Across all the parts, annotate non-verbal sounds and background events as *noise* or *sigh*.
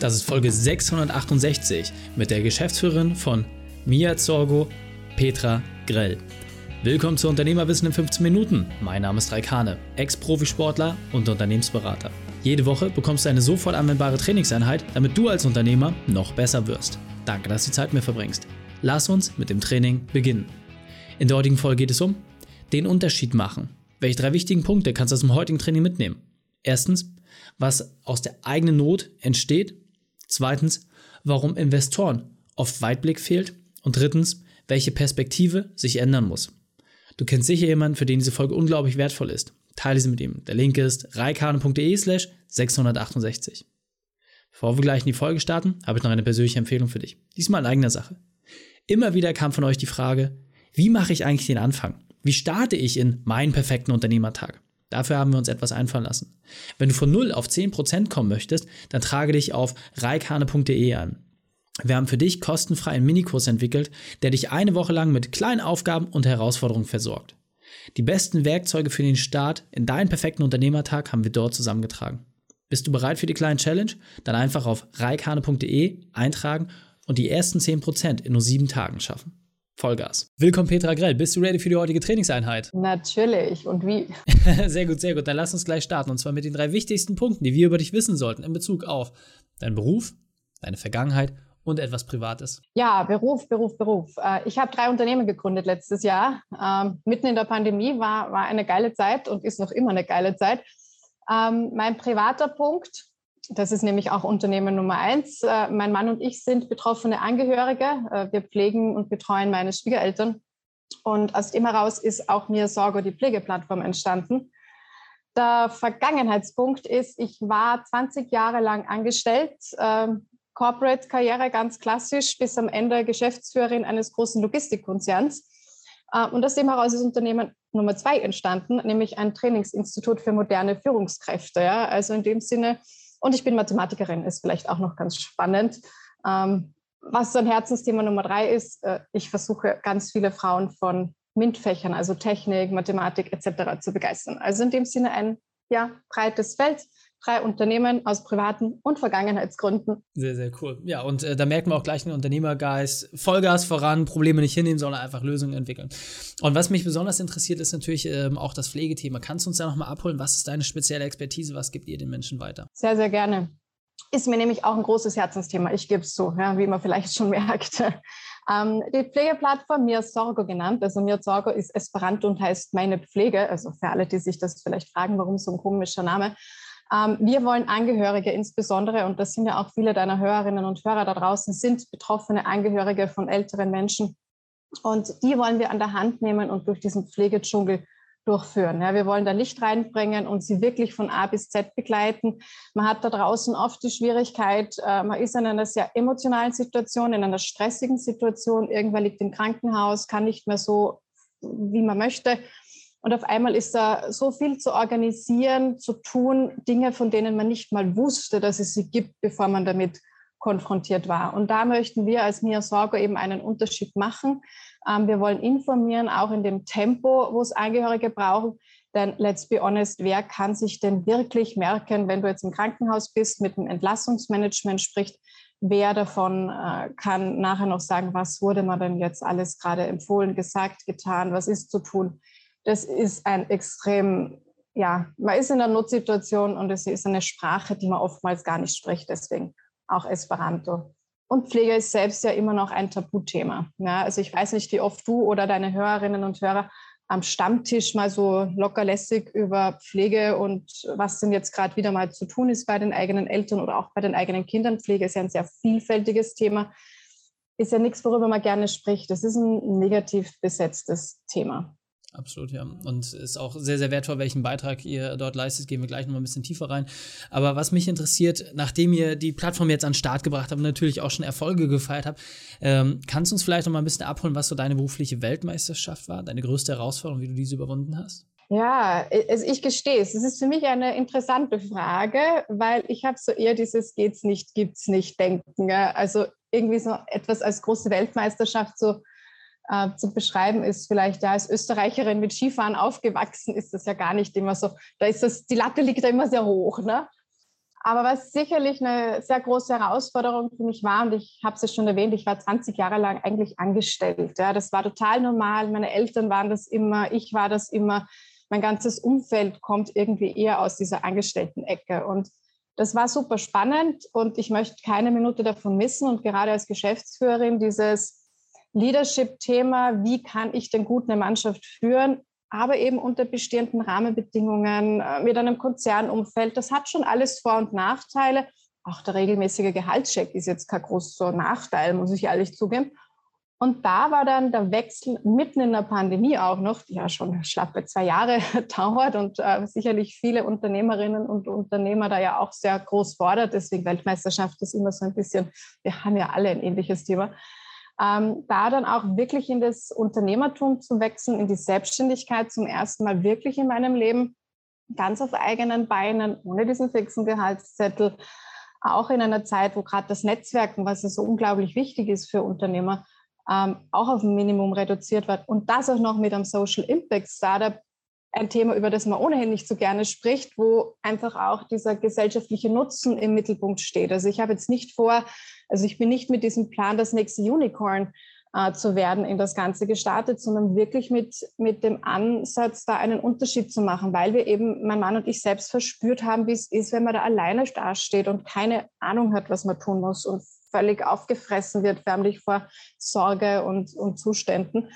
Das ist Folge 668 mit der Geschäftsführerin von Mia Zorgo, Petra Grell. Willkommen zu Unternehmerwissen in 15 Minuten. Mein Name ist Raikane, Ex-Profisportler und Unternehmensberater. Jede Woche bekommst du eine sofort anwendbare Trainingseinheit, damit du als Unternehmer noch besser wirst. Danke, dass du die Zeit mit mir verbringst. Lass uns mit dem Training beginnen. In der heutigen Folge geht es um den Unterschied machen. Welche drei wichtigen Punkte kannst du aus dem heutigen Training mitnehmen? Erstens, was aus der eigenen Not entsteht. Zweitens, warum Investoren oft Weitblick fehlt. Und drittens, welche Perspektive sich ändern muss. Du kennst sicher jemanden, für den diese Folge unglaublich wertvoll ist. Teile sie mit ihm. Der Link ist reikane.de slash 668. Bevor wir gleich in die Folge starten, habe ich noch eine persönliche Empfehlung für dich. Diesmal in eigener Sache. Immer wieder kam von euch die Frage, wie mache ich eigentlich den Anfang? Wie starte ich in meinen perfekten Unternehmertag? Dafür haben wir uns etwas einfallen lassen. Wenn du von 0 auf 10% kommen möchtest, dann trage dich auf reikane.de an. Wir haben für dich kostenfrei einen Minikurs entwickelt, der dich eine Woche lang mit kleinen Aufgaben und Herausforderungen versorgt. Die besten Werkzeuge für den Start in deinen perfekten Unternehmertag haben wir dort zusammengetragen. Bist du bereit für die kleine Challenge? Dann einfach auf reikane.de eintragen und die ersten 10% in nur sieben Tagen schaffen. Vollgas. Willkommen, Petra Grell. Bist du ready für die heutige Trainingseinheit? Natürlich. Und wie? *laughs* sehr gut, sehr gut. Dann lass uns gleich starten. Und zwar mit den drei wichtigsten Punkten, die wir über dich wissen sollten in Bezug auf deinen Beruf, deine Vergangenheit und etwas Privates. Ja, Beruf, Beruf, Beruf. Äh, ich habe drei Unternehmen gegründet letztes Jahr. Ähm, mitten in der Pandemie war, war eine geile Zeit und ist noch immer eine geile Zeit. Ähm, mein privater Punkt, das ist nämlich auch Unternehmen Nummer eins. Äh, mein Mann und ich sind betroffene Angehörige. Äh, wir pflegen und betreuen meine Schwiegereltern. Und aus dem heraus ist auch mir Sorgo, die Pflegeplattform, entstanden. Der Vergangenheitspunkt ist, ich war 20 Jahre lang angestellt, äh, Corporate-Karriere ganz klassisch, bis am Ende Geschäftsführerin eines großen Logistikkonzerns. Äh, und aus dem heraus ist Unternehmen Nummer zwei entstanden, nämlich ein Trainingsinstitut für moderne Führungskräfte. Ja? Also in dem Sinne, und ich bin Mathematikerin, ist vielleicht auch noch ganz spannend. Ähm, was so ein Herzensthema Nummer drei ist, äh, ich versuche ganz viele Frauen von MINT-Fächern, also Technik, Mathematik etc. zu begeistern. Also in dem Sinne ein ja, breites Feld drei Unternehmen aus privaten und Vergangenheitsgründen. Sehr, sehr cool. Ja, und äh, da merkt man auch gleich einen Unternehmergeist. Vollgas voran, Probleme nicht hinnehmen, sondern einfach Lösungen entwickeln. Und was mich besonders interessiert, ist natürlich ähm, auch das Pflegethema. Kannst du uns da nochmal abholen? Was ist deine spezielle Expertise? Was gibt ihr den Menschen weiter? Sehr, sehr gerne. Ist mir nämlich auch ein großes Herzensthema. Ich gebe es so, ja, wie man vielleicht schon *laughs* merkt. Ähm, die Pflegeplattform Mir Sorgo genannt. Also Mir Sorgo ist Esperanto und heißt meine Pflege. Also für alle, die sich das vielleicht fragen, warum so ein komischer Name. Ähm, wir wollen Angehörige insbesondere, und das sind ja auch viele deiner Hörerinnen und Hörer da draußen, sind betroffene Angehörige von älteren Menschen. Und die wollen wir an der Hand nehmen und durch diesen Pflegedschungel durchführen. Ja, wir wollen da Licht reinbringen und sie wirklich von A bis Z begleiten. Man hat da draußen oft die Schwierigkeit, äh, man ist in einer sehr emotionalen Situation, in einer stressigen Situation, irgendwer liegt im Krankenhaus, kann nicht mehr so, wie man möchte. Und auf einmal ist da so viel zu organisieren, zu tun, Dinge, von denen man nicht mal wusste, dass es sie gibt, bevor man damit konfrontiert war. Und da möchten wir als Mia Sorgo eben einen Unterschied machen. Ähm, wir wollen informieren, auch in dem Tempo, wo es Angehörige brauchen. Denn let's be honest, wer kann sich denn wirklich merken, wenn du jetzt im Krankenhaus bist, mit dem Entlassungsmanagement spricht, wer davon äh, kann nachher noch sagen, was wurde mir denn jetzt alles gerade empfohlen, gesagt, getan, was ist zu tun das ist ein extrem, ja, man ist in einer Notsituation und es ist eine Sprache, die man oftmals gar nicht spricht, deswegen auch Esperanto. Und Pflege ist selbst ja immer noch ein Tabuthema. Ja, also ich weiß nicht, wie oft du oder deine Hörerinnen und Hörer am Stammtisch mal so lockerlässig über Pflege und was denn jetzt gerade wieder mal zu tun ist bei den eigenen Eltern oder auch bei den eigenen Kindern. Pflege ist ja ein sehr vielfältiges Thema. Ist ja nichts, worüber man gerne spricht. Das ist ein negativ besetztes Thema. Absolut, ja. Und ist auch sehr, sehr wertvoll, welchen Beitrag ihr dort leistet. Gehen wir gleich noch ein bisschen tiefer rein. Aber was mich interessiert, nachdem ihr die Plattform jetzt an den Start gebracht habt und natürlich auch schon Erfolge gefeiert habt, ähm, kannst du uns vielleicht noch mal ein bisschen abholen, was so deine berufliche Weltmeisterschaft war, deine größte Herausforderung, wie du diese überwunden hast? Ja, ich gestehe es. Es ist für mich eine interessante Frage, weil ich habe so eher dieses geht's nicht, gibt's nicht denken. Also irgendwie so etwas als große Weltmeisterschaft so äh, zu beschreiben ist, vielleicht ja als Österreicherin mit Skifahren aufgewachsen, ist das ja gar nicht immer so. Da ist das, die Latte liegt da immer sehr hoch. Ne? Aber was sicherlich eine sehr große Herausforderung für mich war, und ich habe es ja schon erwähnt, ich war 20 Jahre lang eigentlich angestellt. Ja, das war total normal. Meine Eltern waren das immer, ich war das immer. Mein ganzes Umfeld kommt irgendwie eher aus dieser Angestellten-Ecke. Und das war super spannend und ich möchte keine Minute davon missen. Und gerade als Geschäftsführerin dieses Leadership-Thema, wie kann ich denn gut eine Mannschaft führen, aber eben unter bestehenden Rahmenbedingungen, äh, mit einem Konzernumfeld. Das hat schon alles Vor- und Nachteile. Auch der regelmäßige Gehaltscheck ist jetzt kein großer Nachteil, muss ich ehrlich zugeben. Und da war dann der Wechsel mitten in der Pandemie auch noch, die ja schon schlappe zwei Jahre *laughs* dauert und äh, sicherlich viele Unternehmerinnen und Unternehmer da ja auch sehr groß fordert. Deswegen Weltmeisterschaft ist immer so ein bisschen, wir haben ja alle ein ähnliches Thema ähm, da dann auch wirklich in das Unternehmertum zu wechseln, in die Selbstständigkeit zum ersten Mal wirklich in meinem Leben, ganz auf eigenen Beinen, ohne diesen fixen Gehaltszettel, auch in einer Zeit, wo gerade das Netzwerken, was ja so unglaublich wichtig ist für Unternehmer, ähm, auch auf ein Minimum reduziert wird. Und das auch noch mit einem Social Impact Startup, ein Thema, über das man ohnehin nicht so gerne spricht, wo einfach auch dieser gesellschaftliche Nutzen im Mittelpunkt steht. Also ich habe jetzt nicht vor, also ich bin nicht mit diesem Plan, das nächste Unicorn äh, zu werden, in das Ganze gestartet, sondern wirklich mit, mit dem Ansatz, da einen Unterschied zu machen, weil wir eben, mein Mann und ich selbst verspürt haben, wie es ist, wenn man da alleine dasteht und keine Ahnung hat, was man tun muss und völlig aufgefressen wird, förmlich vor Sorge und, und Zuständen.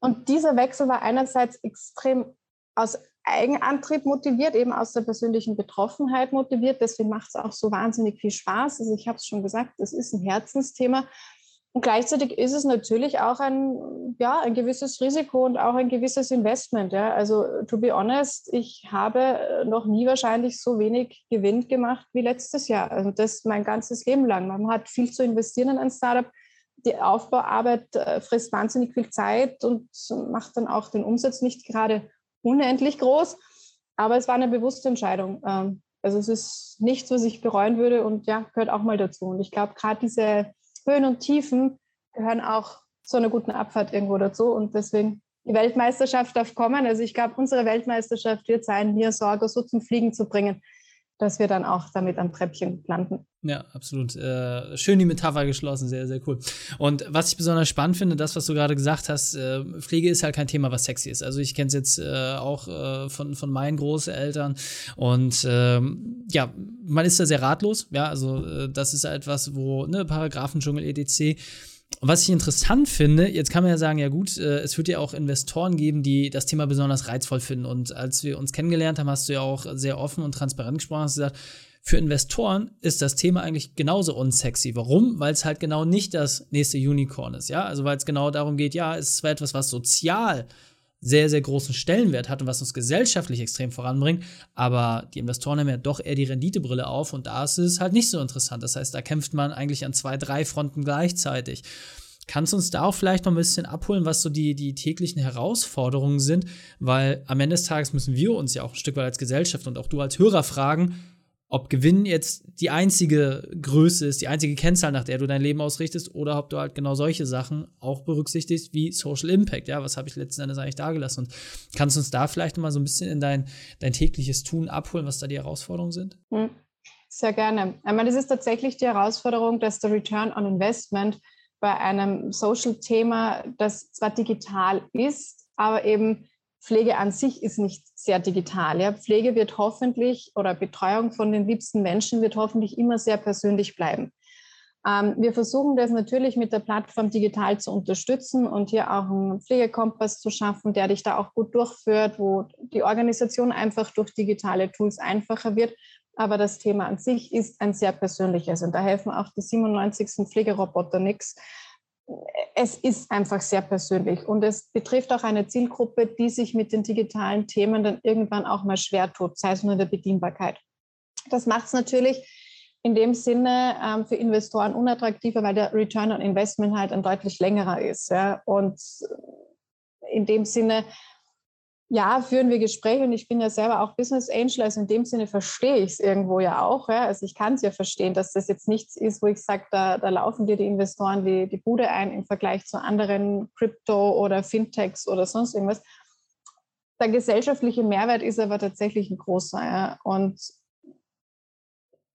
Und dieser Wechsel war einerseits extrem aus Eigenantrieb motiviert, eben aus der persönlichen Betroffenheit motiviert. Deswegen macht es auch so wahnsinnig viel Spaß. Also ich habe es schon gesagt, es ist ein Herzensthema. Und gleichzeitig ist es natürlich auch ein, ja, ein gewisses Risiko und auch ein gewisses Investment. Ja. Also to be honest, ich habe noch nie wahrscheinlich so wenig Gewinn gemacht wie letztes Jahr. Also das mein ganzes Leben lang. Man hat viel zu investieren in ein Startup. Die Aufbauarbeit äh, frisst wahnsinnig viel Zeit und macht dann auch den Umsatz nicht gerade unendlich groß. Aber es war eine bewusste Entscheidung. Ähm, also es ist nichts, was ich bereuen würde und ja, gehört auch mal dazu. Und ich glaube, gerade diese Höhen und Tiefen gehören auch zu einer guten Abfahrt irgendwo dazu. Und deswegen, die Weltmeisterschaft darf kommen. Also ich glaube, unsere Weltmeisterschaft wird sein, mir Sorge so zum Fliegen zu bringen, dass wir dann auch damit am Treppchen landen. Ja, absolut. Äh, schön die Metapher geschlossen, sehr, sehr cool. Und was ich besonders spannend finde, das, was du gerade gesagt hast, äh, Pflege ist halt kein Thema, was sexy ist. Also ich kenne es jetzt äh, auch äh, von, von meinen Großeltern und ähm, ja, man ist da sehr ratlos. Ja, also äh, das ist etwas, wo, ne, Paragraphendschungel, etc., was ich interessant finde, jetzt kann man ja sagen, ja gut, äh, es wird ja auch Investoren geben, die das Thema besonders reizvoll finden. Und als wir uns kennengelernt haben, hast du ja auch sehr offen und transparent gesprochen, hast gesagt, für Investoren ist das Thema eigentlich genauso unsexy. Warum? Weil es halt genau nicht das nächste Unicorn ist, ja? Also weil es genau darum geht, ja, es ist zwar etwas, was sozial sehr, sehr großen Stellenwert hat und was uns gesellschaftlich extrem voranbringt. Aber die Investoren haben ja doch eher die Renditebrille auf und da ist es halt nicht so interessant. Das heißt, da kämpft man eigentlich an zwei, drei Fronten gleichzeitig. Kannst du uns da auch vielleicht noch ein bisschen abholen, was so die, die täglichen Herausforderungen sind? Weil am Ende des Tages müssen wir uns ja auch ein Stück weit als Gesellschaft und auch du als Hörer fragen, ob Gewinn jetzt die einzige Größe ist, die einzige Kennzahl, nach der du dein Leben ausrichtest, oder ob du halt genau solche Sachen auch berücksichtigst wie Social Impact. Ja, was habe ich letzten Endes eigentlich dagelassen? Und kannst du uns da vielleicht mal so ein bisschen in dein, dein tägliches Tun abholen, was da die Herausforderungen sind? Hm, sehr gerne. Einmal, das ist tatsächlich die Herausforderung, dass der Return on Investment bei einem Social-Thema, das zwar digital ist, aber eben Pflege an sich ist nicht sehr digital. Ja. Pflege wird hoffentlich oder Betreuung von den liebsten Menschen wird hoffentlich immer sehr persönlich bleiben. Ähm, wir versuchen das natürlich mit der Plattform digital zu unterstützen und hier auch einen Pflegekompass zu schaffen, der dich da auch gut durchführt, wo die Organisation einfach durch digitale Tools einfacher wird. Aber das Thema an sich ist ein sehr persönliches und da helfen auch die 97. Pflegeroboter nichts es ist einfach sehr persönlich und es betrifft auch eine Zielgruppe, die sich mit den digitalen Themen dann irgendwann auch mal schwer tut, sei es nur in der Bedienbarkeit. Das macht es natürlich in dem Sinne ähm, für Investoren unattraktiver, weil der Return on Investment halt ein deutlich längerer ist. Ja? Und in dem Sinne ja, führen wir Gespräche und ich bin ja selber auch Business Angel, also in dem Sinne verstehe ich es irgendwo ja auch. Ja. Also ich kann es ja verstehen, dass das jetzt nichts ist, wo ich sage, da, da laufen dir die Investoren die, die Bude ein im Vergleich zu anderen Crypto- oder Fintechs oder sonst irgendwas. Der gesellschaftliche Mehrwert ist aber tatsächlich ein großer. Ja. Und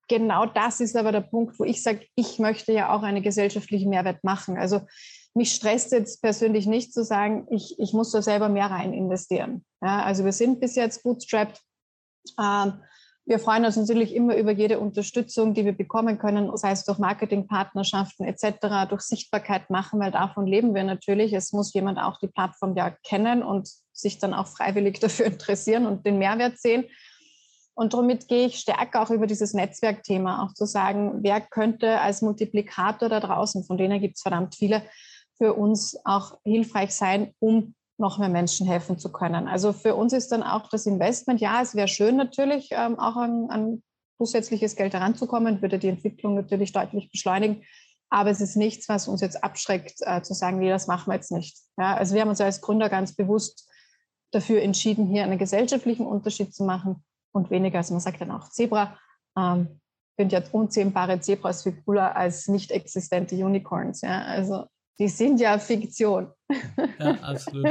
genau das ist aber der Punkt, wo ich sage, ich möchte ja auch einen gesellschaftlichen Mehrwert machen. Also mich stresst jetzt persönlich nicht zu sagen, ich, ich muss da selber mehr rein investieren. Ja, also wir sind bis jetzt bootstrapped. Ähm, wir freuen uns natürlich immer über jede Unterstützung, die wir bekommen können, sei es durch Marketingpartnerschaften etc., durch Sichtbarkeit machen, weil davon leben wir natürlich. Es muss jemand auch die Plattform ja kennen und sich dann auch freiwillig *laughs* dafür interessieren und den Mehrwert sehen. Und damit gehe ich stärker auch über dieses Netzwerkthema, auch zu sagen, wer könnte als Multiplikator da draußen, von denen gibt es verdammt viele, für uns auch hilfreich sein, um noch mehr Menschen helfen zu können. Also für uns ist dann auch das Investment, ja, es wäre schön natürlich, ähm, auch an, an zusätzliches Geld heranzukommen, würde die Entwicklung natürlich deutlich beschleunigen. Aber es ist nichts, was uns jetzt abschreckt, äh, zu sagen, nee, das machen wir jetzt nicht. Ja, also wir haben uns als Gründer ganz bewusst dafür entschieden, hier einen gesellschaftlichen Unterschied zu machen und weniger, also man sagt dann auch Zebra, ähm, sind ja unzähmbare Zebras viel cooler als nicht existente Unicorns. Ja? Also die sind ja Fiktion. Ja, absolut.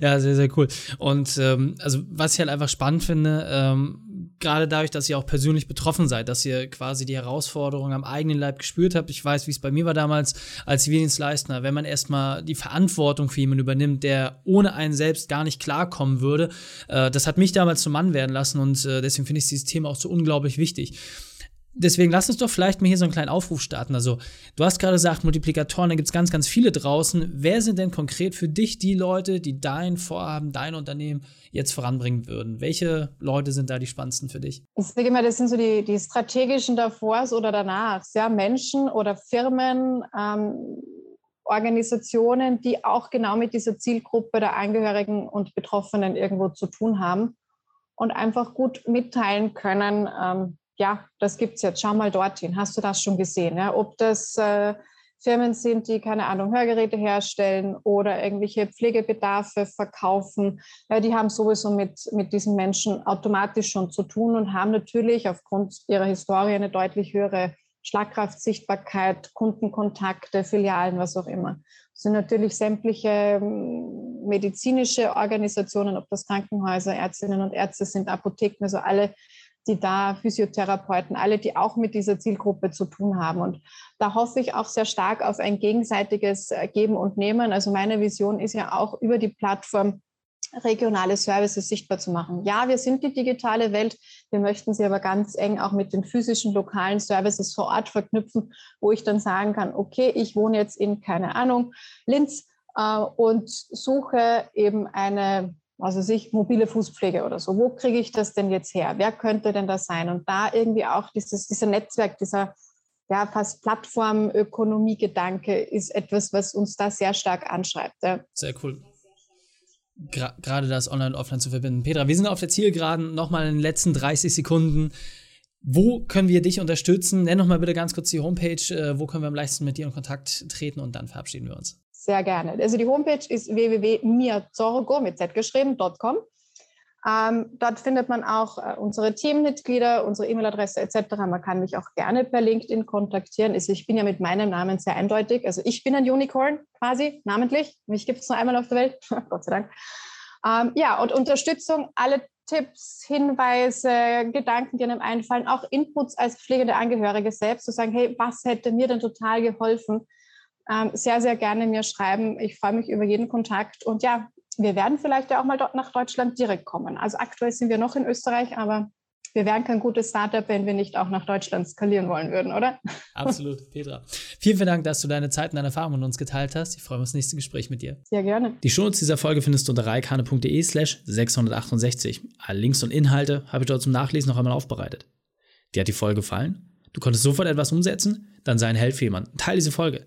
Ja, sehr, sehr cool. Und ähm, also was ich halt einfach spannend finde, ähm, gerade dadurch, dass ihr auch persönlich betroffen seid, dass ihr quasi die Herausforderung am eigenen Leib gespürt habt. Ich weiß, wie es bei mir war damals als Zivildienstleister, wenn man erstmal die Verantwortung für jemanden übernimmt, der ohne einen selbst gar nicht klarkommen würde. Äh, das hat mich damals zum Mann werden lassen und äh, deswegen finde ich dieses Thema auch so unglaublich wichtig deswegen lass uns doch vielleicht mal hier so einen kleinen Aufruf starten. Also, du hast gerade gesagt, Multiplikatoren, da gibt es ganz, ganz viele draußen. Wer sind denn konkret für dich die Leute, die dein Vorhaben, dein Unternehmen jetzt voranbringen würden? Welche Leute sind da die spannendsten für dich? Ich sage immer, das sind so die, die strategischen davor oder danach. Ja, Menschen oder Firmen, ähm, Organisationen, die auch genau mit dieser Zielgruppe der Angehörigen und Betroffenen irgendwo zu tun haben und einfach gut mitteilen können, ähm, ja, das gibt es jetzt, schau mal dorthin, hast du das schon gesehen? Ja? Ob das äh, Firmen sind, die, keine Ahnung, Hörgeräte herstellen oder irgendwelche Pflegebedarfe verkaufen, ja, die haben sowieso mit, mit diesen Menschen automatisch schon zu tun und haben natürlich aufgrund ihrer Historie eine deutlich höhere Schlagkraft, Sichtbarkeit, Kundenkontakte, Filialen, was auch immer. Das sind natürlich sämtliche ähm, medizinische Organisationen, ob das Krankenhäuser, Ärztinnen und Ärzte sind, Apotheken, also alle die da, Physiotherapeuten, alle, die auch mit dieser Zielgruppe zu tun haben. Und da hoffe ich auch sehr stark auf ein gegenseitiges äh, Geben und Nehmen. Also meine Vision ist ja auch über die Plattform regionale Services sichtbar zu machen. Ja, wir sind die digitale Welt. Wir möchten sie aber ganz eng auch mit den physischen lokalen Services vor Ort verknüpfen, wo ich dann sagen kann, okay, ich wohne jetzt in, keine Ahnung, Linz äh, und suche eben eine also sich mobile Fußpflege oder so. Wo kriege ich das denn jetzt her? Wer könnte denn das sein? Und da irgendwie auch dieses, dieser Netzwerk, dieser ja, fast Plattformökonomie-Gedanke ist etwas, was uns da sehr stark anschreibt. Ja. Sehr cool. Gra gerade das Online und Offline zu verbinden. Petra, wir sind auf der Zielgeraden. Nochmal in den letzten 30 Sekunden. Wo können wir dich unterstützen? Nenn noch mal bitte ganz kurz die Homepage. Äh, wo können wir am leichtesten mit dir in Kontakt treten? Und dann verabschieden wir uns. Sehr gerne. Also die Homepage ist www.mirzorgo mit z geschrieben.com. Ähm, dort findet man auch äh, unsere Teammitglieder, unsere E-Mail-Adresse etc. Man kann mich auch gerne per LinkedIn kontaktieren. Also ich bin ja mit meinem Namen sehr eindeutig. Also ich bin ein Unicorn quasi, namentlich. Mich gibt es nur einmal auf der Welt, *laughs* Gott sei Dank. Ähm, ja, und Unterstützung, alle Tipps, Hinweise, Gedanken, die einem einfallen, auch Inputs als pflegende Angehörige selbst, zu sagen, hey, was hätte mir denn total geholfen? Ähm, sehr, sehr gerne mir schreiben. Ich freue mich über jeden Kontakt. Und ja, wir werden vielleicht ja auch mal dort nach Deutschland direkt kommen. Also aktuell sind wir noch in Österreich, aber wir wären kein gutes Startup, wenn wir nicht auch nach Deutschland skalieren wollen würden, oder? Absolut, Petra. Vielen, vielen Dank, dass du deine Zeit und deine Erfahrungen mit uns geteilt hast. Ich freue mich auf das nächste Gespräch mit dir. Sehr gerne. Die Shownotes dieser Folge findest du unter reikane.de slash 668. Alle Links und Inhalte habe ich dort zum Nachlesen noch einmal aufbereitet. Dir hat die Folge gefallen? Du konntest sofort etwas umsetzen? Dann sei ein Held für jemanden. Teil diese Folge.